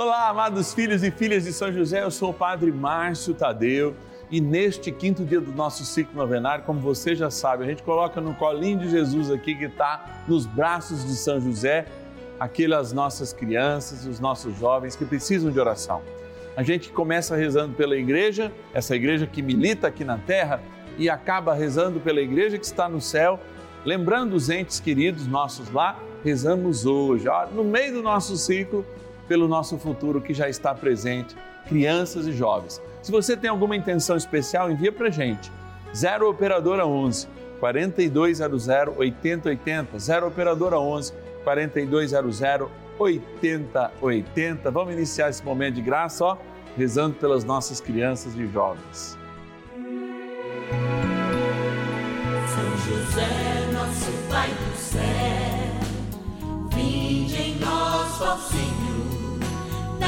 Olá, amados filhos e filhas de São José, eu sou o Padre Márcio Tadeu e neste quinto dia do nosso ciclo novenário, como você já sabe, a gente coloca no colinho de Jesus aqui que está nos braços de São José, aquelas nossas crianças, os nossos jovens que precisam de oração. A gente começa rezando pela igreja, essa igreja que milita aqui na terra, e acaba rezando pela igreja que está no céu, lembrando os entes queridos nossos lá, rezamos hoje, ó, no meio do nosso ciclo pelo nosso futuro que já está presente, crianças e jovens. Se você tem alguma intenção especial, envia para gente. 0 Operadora 11 4200 8080. 0 Operadora 11 4200 8080. Vamos iniciar esse momento de graça, ó, rezando pelas nossas crianças e jovens. São José, nosso Pai do céu, vinde em nós, ó Senhor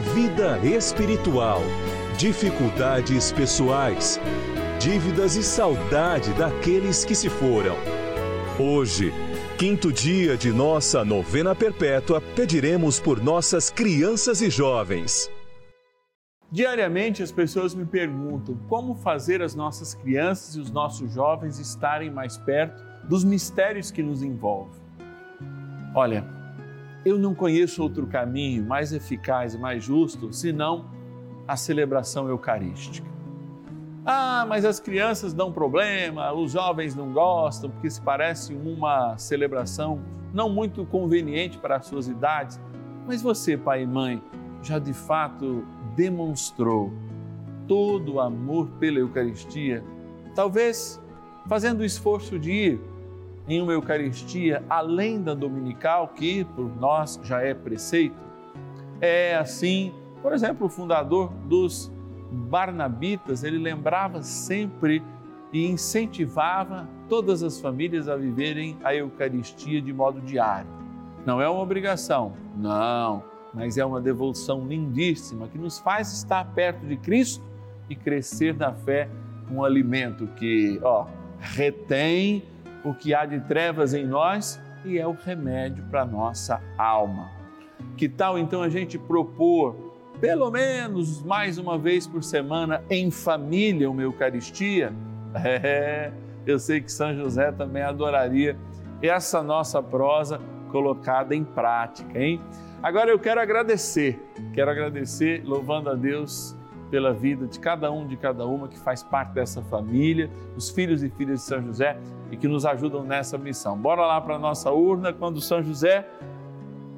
vida espiritual, dificuldades pessoais, dívidas e saudade daqueles que se foram. Hoje, quinto dia de nossa novena perpétua, pediremos por nossas crianças e jovens. Diariamente as pessoas me perguntam como fazer as nossas crianças e os nossos jovens estarem mais perto dos mistérios que nos envolvem. Olha, eu não conheço outro caminho mais eficaz e mais justo senão a celebração eucarística. Ah, mas as crianças dão problema, os jovens não gostam, porque se parece uma celebração não muito conveniente para as suas idades. Mas você, pai e mãe, já de fato demonstrou todo o amor pela Eucaristia, talvez fazendo o esforço de ir em uma Eucaristia além da dominical, que por nós já é preceito. É assim, por exemplo, o fundador dos Barnabitas, ele lembrava sempre e incentivava todas as famílias a viverem a Eucaristia de modo diário. Não é uma obrigação, não, mas é uma devoção lindíssima que nos faz estar perto de Cristo e crescer na fé, um alimento que, ó, retém o que há de trevas em nós e é o remédio para nossa alma. Que tal então a gente propor, pelo menos mais uma vez por semana, em família, uma Eucaristia? É, eu sei que São José também adoraria essa nossa prosa colocada em prática, hein? Agora eu quero agradecer, quero agradecer, louvando a Deus pela vida de cada um, de cada uma que faz parte dessa família, os filhos e filhas de São José e que nos ajudam nessa missão. Bora lá para a nossa urna quando São José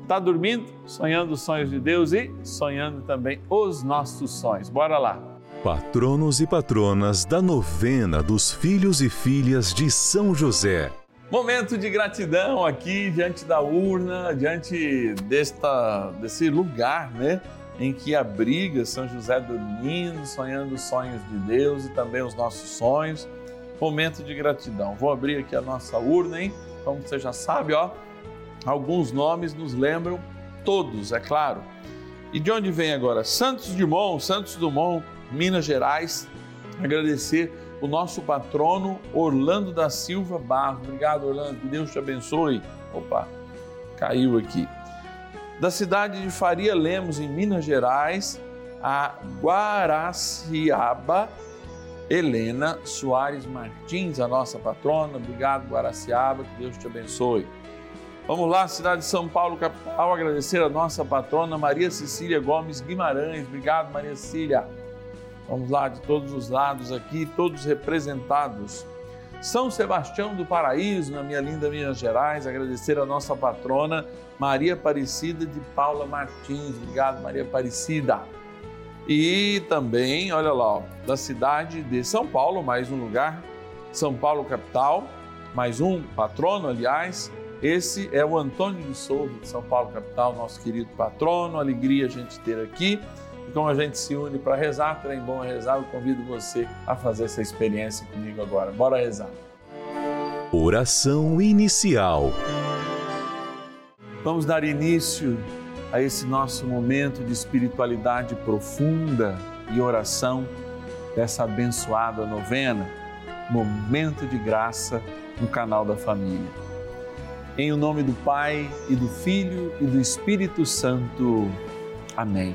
está dormindo, sonhando os sonhos de Deus e sonhando também os nossos sonhos. Bora lá. Patronos e patronas da novena dos filhos e filhas de São José. Momento de gratidão aqui diante da urna, diante desta, desse lugar, né? Em que abriga São José dormindo, sonhando os sonhos de Deus e também os nossos sonhos. Momento de gratidão. Vou abrir aqui a nossa urna, hein? Como você já sabe, ó, alguns nomes nos lembram, todos, é claro. E de onde vem agora? Santos Dumont, Santos Dumont, Minas Gerais. Agradecer o nosso patrono Orlando da Silva Barros. Obrigado, Orlando. Que Deus te abençoe. Opa, caiu aqui da cidade de Faria Lemos, em Minas Gerais, a Guaraciaba, Helena Soares Martins, a nossa patrona. Obrigado, Guaraciaba, que Deus te abençoe. Vamos lá, cidade de São Paulo, capital, agradecer a nossa patrona Maria Cecília Gomes Guimarães. Obrigado, Maria Cecília. Vamos lá, de todos os lados aqui, todos representados. São Sebastião do Paraíso, na minha linda Minas Gerais, agradecer a nossa patrona Maria Aparecida de Paula Martins. Obrigado, Maria Aparecida. E também, olha lá, ó, da cidade de São Paulo, mais um lugar, São Paulo capital, mais um patrono, aliás, esse é o Antônio de Souza, de São Paulo, capital, nosso querido patrono. Alegria a gente ter aqui. E como a gente se une para rezar, trem bom é rezar, eu convido você a fazer essa experiência comigo agora. Bora rezar. Oração inicial. Vamos dar início a esse nosso momento de espiritualidade profunda e oração dessa abençoada novena, momento de graça no canal da família. Em o nome do Pai e do Filho e do Espírito Santo. Amém.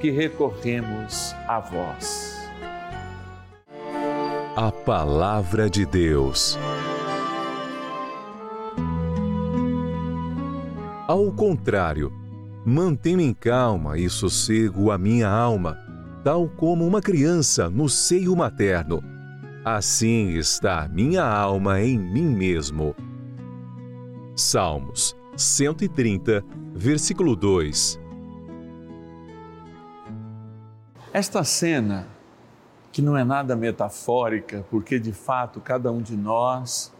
que recorremos a vós. A Palavra de Deus. Ao contrário, mantenho em calma e sossego a minha alma, tal como uma criança no seio materno. Assim está a minha alma em mim mesmo. Salmos 130, versículo 2. Esta cena, que não é nada metafórica, porque de fato cada um de nós,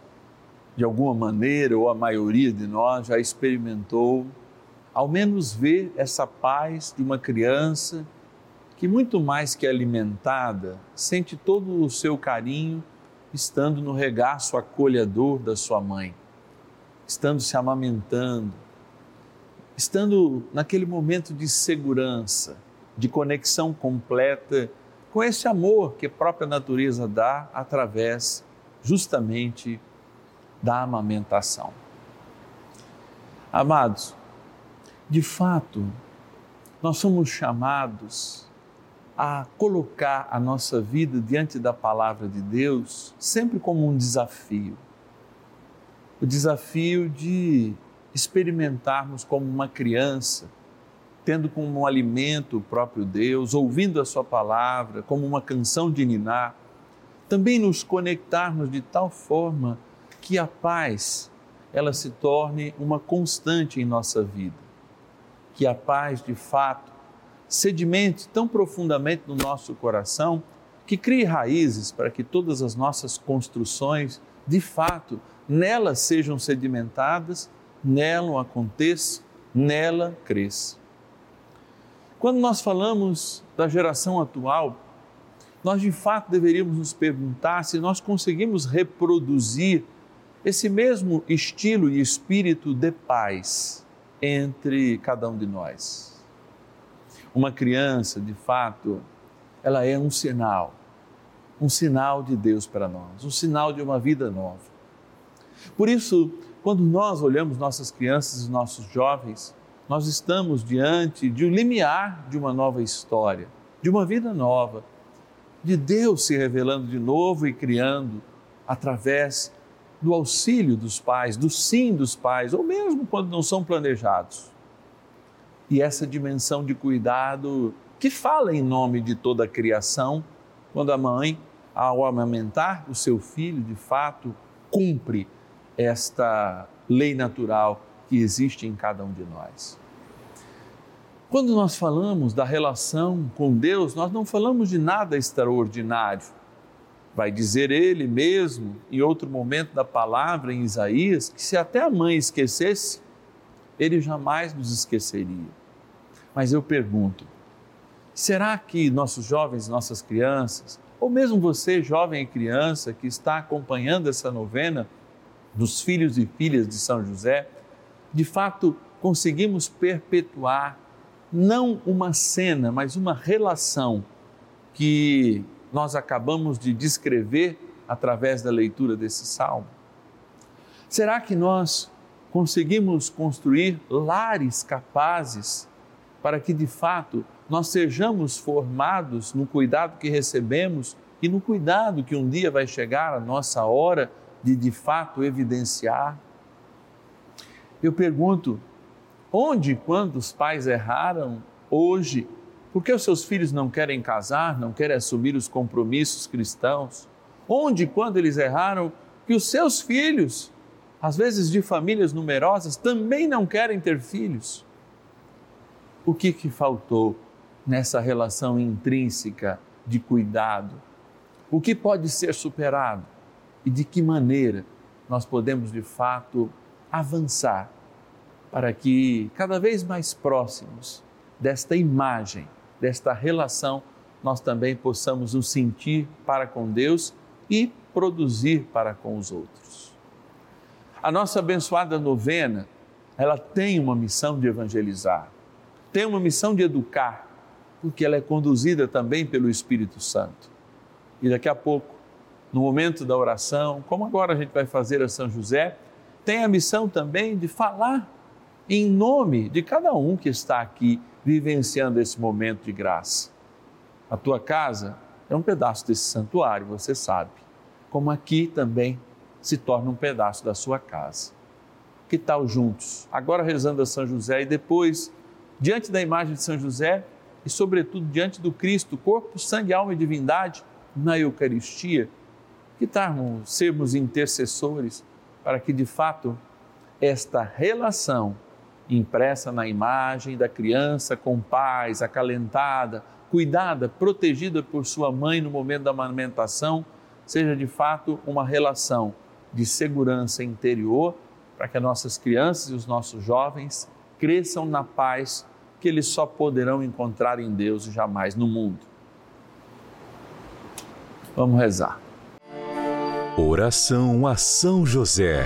de alguma maneira, ou a maioria de nós, já experimentou, ao menos ver essa paz de uma criança que, muito mais que alimentada, sente todo o seu carinho estando no regaço acolhedor da sua mãe, estando se amamentando estando naquele momento de segurança, de conexão completa com esse amor que a própria natureza dá através justamente da amamentação. Amados, de fato, nós somos chamados a colocar a nossa vida diante da palavra de Deus sempre como um desafio. O desafio de experimentarmos como uma criança, tendo como um alimento o próprio Deus, ouvindo a Sua palavra, como uma canção de ninar, também nos conectarmos de tal forma que a paz ela se torne uma constante em nossa vida, que a paz de fato sedimente tão profundamente no nosso coração que crie raízes para que todas as nossas construções de fato nelas sejam sedimentadas nela aconteça, nela cresça. Quando nós falamos da geração atual, nós de fato deveríamos nos perguntar se nós conseguimos reproduzir esse mesmo estilo e espírito de paz entre cada um de nós. Uma criança, de fato, ela é um sinal, um sinal de Deus para nós, um sinal de uma vida nova. Por isso, quando nós olhamos nossas crianças e nossos jovens, nós estamos diante de um limiar de uma nova história, de uma vida nova, de Deus se revelando de novo e criando através do auxílio dos pais, do sim dos pais, ou mesmo quando não são planejados. E essa dimensão de cuidado que fala em nome de toda a criação, quando a mãe, ao amamentar o seu filho, de fato, cumpre esta lei natural que existe em cada um de nós. Quando nós falamos da relação com Deus, nós não falamos de nada extraordinário Vai dizer ele mesmo, em outro momento da palavra, em Isaías, que se até a mãe esquecesse, ele jamais nos esqueceria. Mas eu pergunto: será que nossos jovens, nossas crianças, ou mesmo você, jovem e criança, que está acompanhando essa novena dos filhos e filhas de São José, de fato conseguimos perpetuar não uma cena, mas uma relação que nós acabamos de descrever através da leitura desse salmo? Será que nós conseguimos construir lares capazes para que de fato nós sejamos formados no cuidado que recebemos e no cuidado que um dia vai chegar a nossa hora de de fato evidenciar? Eu pergunto, onde quando os pais erraram, hoje por que os seus filhos não querem casar, não querem assumir os compromissos cristãos? Onde quando eles erraram, que os seus filhos, às vezes de famílias numerosas, também não querem ter filhos? O que, que faltou nessa relação intrínseca de cuidado? O que pode ser superado? E de que maneira nós podemos, de fato, avançar para que, cada vez mais próximos desta imagem desta relação, nós também possamos nos sentir para com Deus e produzir para com os outros. A nossa abençoada novena, ela tem uma missão de evangelizar, tem uma missão de educar, porque ela é conduzida também pelo Espírito Santo. E daqui a pouco, no momento da oração, como agora a gente vai fazer a São José, tem a missão também de falar em nome de cada um que está aqui vivenciando esse momento de graça. A tua casa é um pedaço desse santuário, você sabe, como aqui também se torna um pedaço da sua casa. Que tal juntos, agora rezando a São José e depois, diante da imagem de São José e, sobretudo, diante do Cristo, corpo, sangue, alma e divindade, na Eucaristia, que tal sermos intercessores para que, de fato, esta relação impressa na imagem da criança com paz, acalentada, cuidada, protegida por sua mãe no momento da amamentação, seja de fato uma relação de segurança interior para que as nossas crianças e os nossos jovens cresçam na paz que eles só poderão encontrar em Deus e jamais no mundo. Vamos rezar. Oração a São José.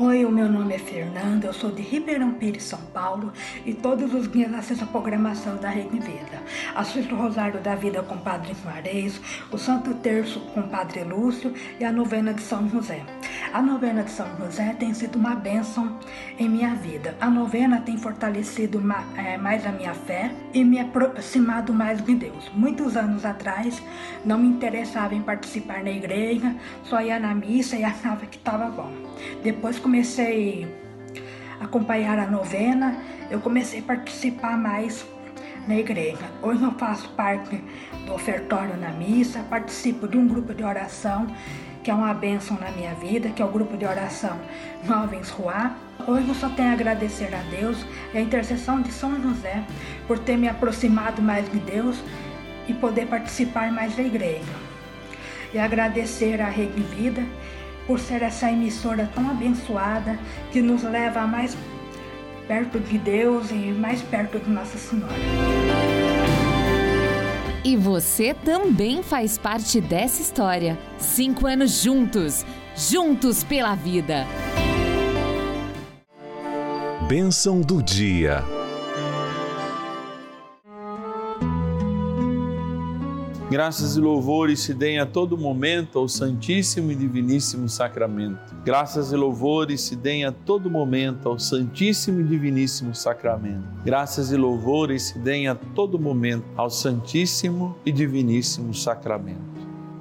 Oi, o meu nome é Fernanda, eu sou de Ribeirão Pires, São Paulo e todos os dias assisto a programação da Rede Vida. Assisto o Rosário da Vida com o Padre Juarez, o Santo Terço com o Padre Lúcio e a novena de São José. A novena de São José tem sido uma bênção em minha vida. A novena tem fortalecido mais a minha fé e me aproximado mais de Deus. Muitos anos atrás não me interessava em participar na igreja, só ia na missa e achava que estava bom. Depois comecei a acompanhar a novena, eu comecei a participar mais na igreja. Hoje eu faço parte do ofertório na missa, participo de um grupo de oração que é uma bênção na minha vida, que é o grupo de oração Jovens Ruá. Hoje eu só tenho a agradecer a Deus e a intercessão de São José por ter me aproximado mais de Deus e poder participar mais da igreja. E agradecer a Rede Vida por ser essa emissora tão abençoada que nos leva mais perto de Deus e mais perto de Nossa Senhora. E você também faz parte dessa história. Cinco anos juntos, juntos pela vida. Bênção do dia. Graças e louvores se deem a todo momento ao Santíssimo e Diviníssimo Sacramento. Graças e louvores se deem a todo momento ao Santíssimo e Diviníssimo Sacramento. Graças e louvores se deem a todo momento ao Santíssimo e Diviníssimo Sacramento.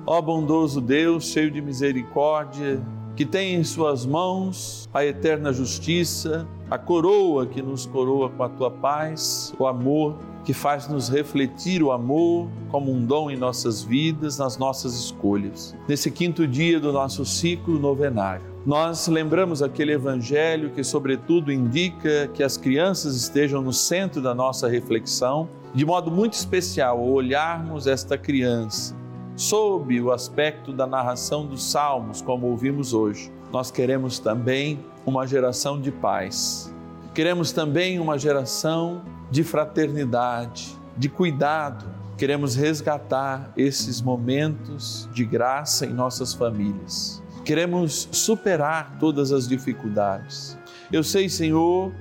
Ó bondoso Deus, cheio de misericórdia, que tem em Suas mãos a eterna justiça, a coroa que nos coroa com a tua paz, o amor que faz-nos refletir o amor como um dom em nossas vidas, nas nossas escolhas. Nesse quinto dia do nosso ciclo novenário, nós lembramos aquele evangelho que, sobretudo, indica que as crianças estejam no centro da nossa reflexão, de modo muito especial, ao olharmos esta criança sob o aspecto da narração dos Salmos, como ouvimos hoje. Nós queremos também uma geração de paz. Queremos também uma geração de fraternidade, de cuidado. Queremos resgatar esses momentos de graça em nossas famílias. Queremos superar todas as dificuldades. Eu sei, Senhor,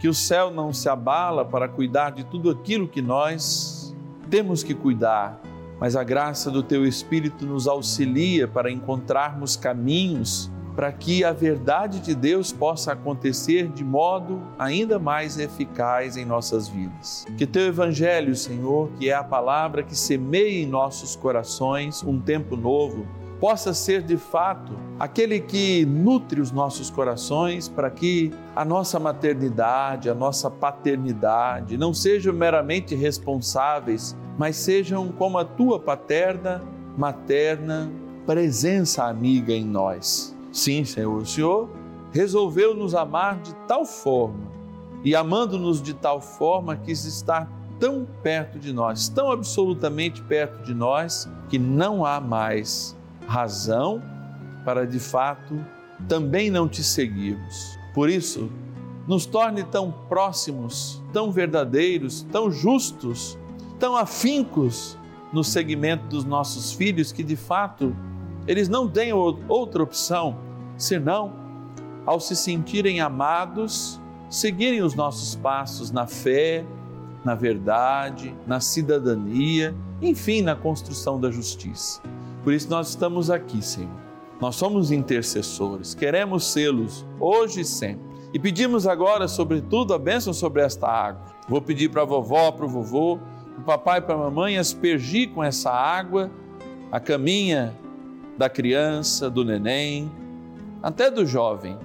que o céu não se abala para cuidar de tudo aquilo que nós temos que cuidar, mas a graça do Teu Espírito nos auxilia para encontrarmos caminhos para que a verdade de Deus possa acontecer de modo ainda mais eficaz em nossas vidas. Que teu evangelho, Senhor, que é a palavra que semeia em nossos corações um tempo novo, possa ser de fato aquele que nutre os nossos corações para que a nossa maternidade, a nossa paternidade não sejam meramente responsáveis, mas sejam como a tua paterna, materna presença amiga em nós. Sim, Senhor, o Senhor resolveu nos amar de tal forma e amando-nos de tal forma quis estar tão perto de nós, tão absolutamente perto de nós, que não há mais razão para de fato também não te seguirmos. Por isso, nos torne tão próximos, tão verdadeiros, tão justos, tão afincos no segmento dos nossos filhos que de fato eles não têm outra opção senão, ao se sentirem amados, seguirem os nossos passos na fé, na verdade, na cidadania, enfim, na construção da justiça. Por isso nós estamos aqui, Senhor. Nós somos intercessores, queremos sê-los hoje e sempre. E pedimos agora, sobretudo, a bênção sobre esta água. Vou pedir para a vovó, para o vovô, o papai e para a mamãe aspergir com essa água a caminha da criança, do neném, até do jovem.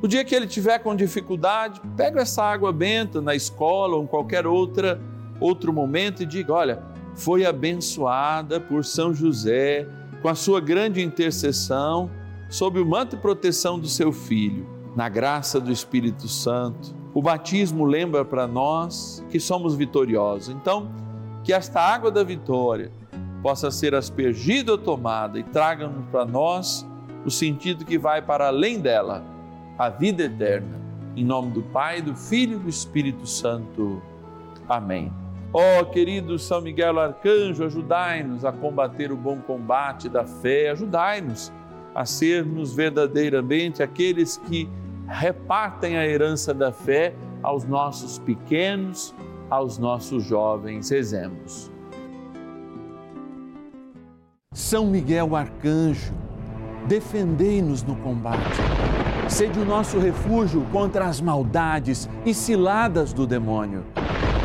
O dia que ele tiver com dificuldade, pega essa água benta na escola ou em qualquer outra outro momento e diga: olha, foi abençoada por São José com a sua grande intercessão sob o manto e proteção do seu filho, na graça do Espírito Santo. O batismo lembra para nós que somos vitoriosos. Então, que esta água da vitória possa ser aspergida ou tomada e traga-nos para nós o sentido que vai para além dela, a vida eterna. Em nome do Pai, do Filho e do Espírito Santo. Amém. Ó oh, querido São Miguel Arcanjo, ajudai-nos a combater o bom combate da fé, ajudai-nos a sermos verdadeiramente aqueles que repartem a herança da fé aos nossos pequenos, aos nossos jovens. Rezemos. São Miguel Arcanjo, defendei-nos no combate. Sede o nosso refúgio contra as maldades e ciladas do demônio.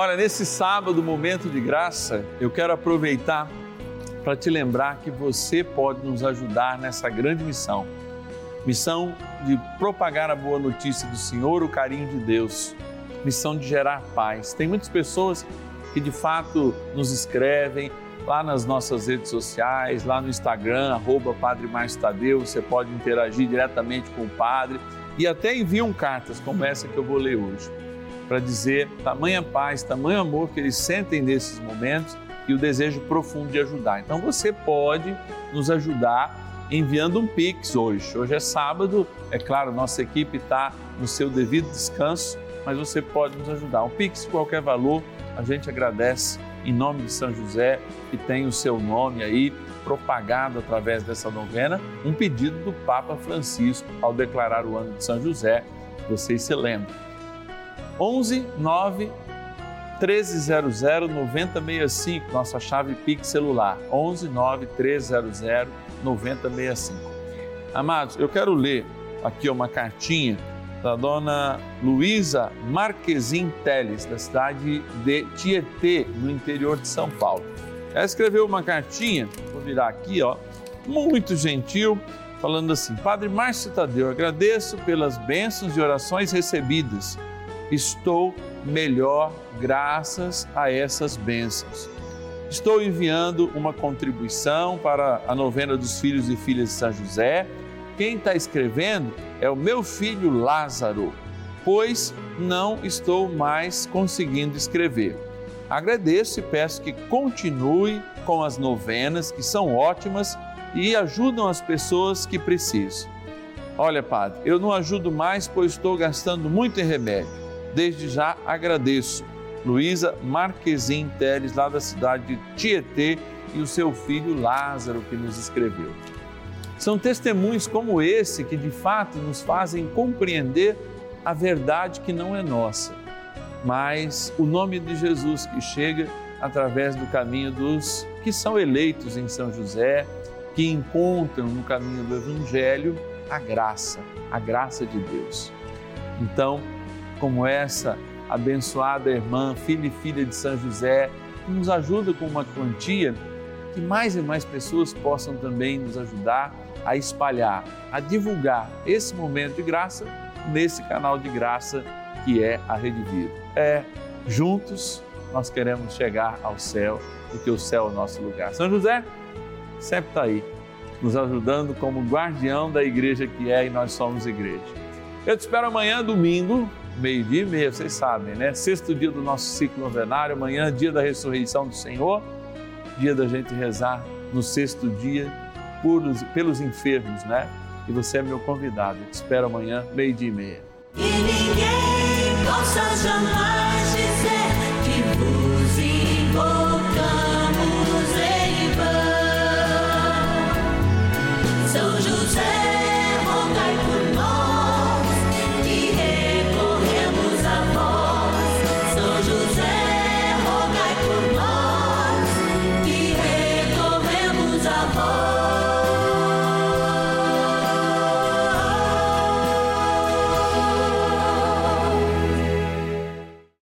Olha, nesse sábado, momento de graça, eu quero aproveitar para te lembrar que você pode nos ajudar nessa grande missão. Missão de propagar a boa notícia do Senhor, o carinho de Deus, missão de gerar paz. Tem muitas pessoas que de fato nos escrevem lá nas nossas redes sociais, lá no Instagram, arroba Padre Márcio Tadeu, você pode interagir diretamente com o Padre e até enviam cartas como essa que eu vou ler hoje, para dizer tamanha paz, tamanho amor que eles sentem nesses momentos e o desejo profundo de ajudar. Então você pode nos ajudar enviando um Pix hoje. Hoje é sábado, é claro, nossa equipe está no seu devido descanso, mas você pode nos ajudar. Um Pix qualquer valor, a gente agradece em nome de São José, que tem o seu nome aí propagado através dessa novena, um pedido do Papa Francisco ao declarar o ano de São José. Vocês se lembram. 11 9 1300 9065, nossa chave Pix celular. 11 9 1300 9065. Amados, eu quero ler aqui uma cartinha da dona Luísa Marquezin Teles, da cidade de Tietê, no interior de São Paulo. Ela escreveu uma cartinha, vou virar aqui, ó, muito gentil, falando assim: Padre Márcio Tadeu, agradeço pelas bênçãos e orações recebidas. Estou melhor graças a essas bênçãos. Estou enviando uma contribuição para a novena dos filhos e filhas de São José. Quem está escrevendo é o meu filho Lázaro, pois não estou mais conseguindo escrever. Agradeço e peço que continue com as novenas, que são ótimas e ajudam as pessoas que precisam. Olha, padre, eu não ajudo mais, pois estou gastando muito em remédio. Desde já agradeço Luísa Marquezin Teles, lá da cidade de Tietê, e o seu filho Lázaro, que nos escreveu. São testemunhos como esse que de fato nos fazem compreender a verdade que não é nossa, mas o nome de Jesus que chega através do caminho dos que são eleitos em São José, que encontram no caminho do Evangelho a graça, a graça de Deus. Então, como essa abençoada irmã, filha e filha de São José, que nos ajuda com uma quantia, que mais e mais pessoas possam também nos ajudar a espalhar, a divulgar esse momento de graça nesse canal de graça que é a Rede Vida. É, juntos nós queremos chegar ao céu, porque o céu é o nosso lugar. São José sempre está aí, nos ajudando como guardião da igreja que é e nós somos igreja. Eu te espero amanhã, domingo, meio-dia e meia, vocês sabem, né? Sexto dia do nosso ciclo novenário, amanhã, dia da ressurreição do Senhor, dia da gente rezar no sexto dia por, pelos enfermos, né? E você é meu convidado. Te espero amanhã, meio-dia e meia. E ninguém possa jamais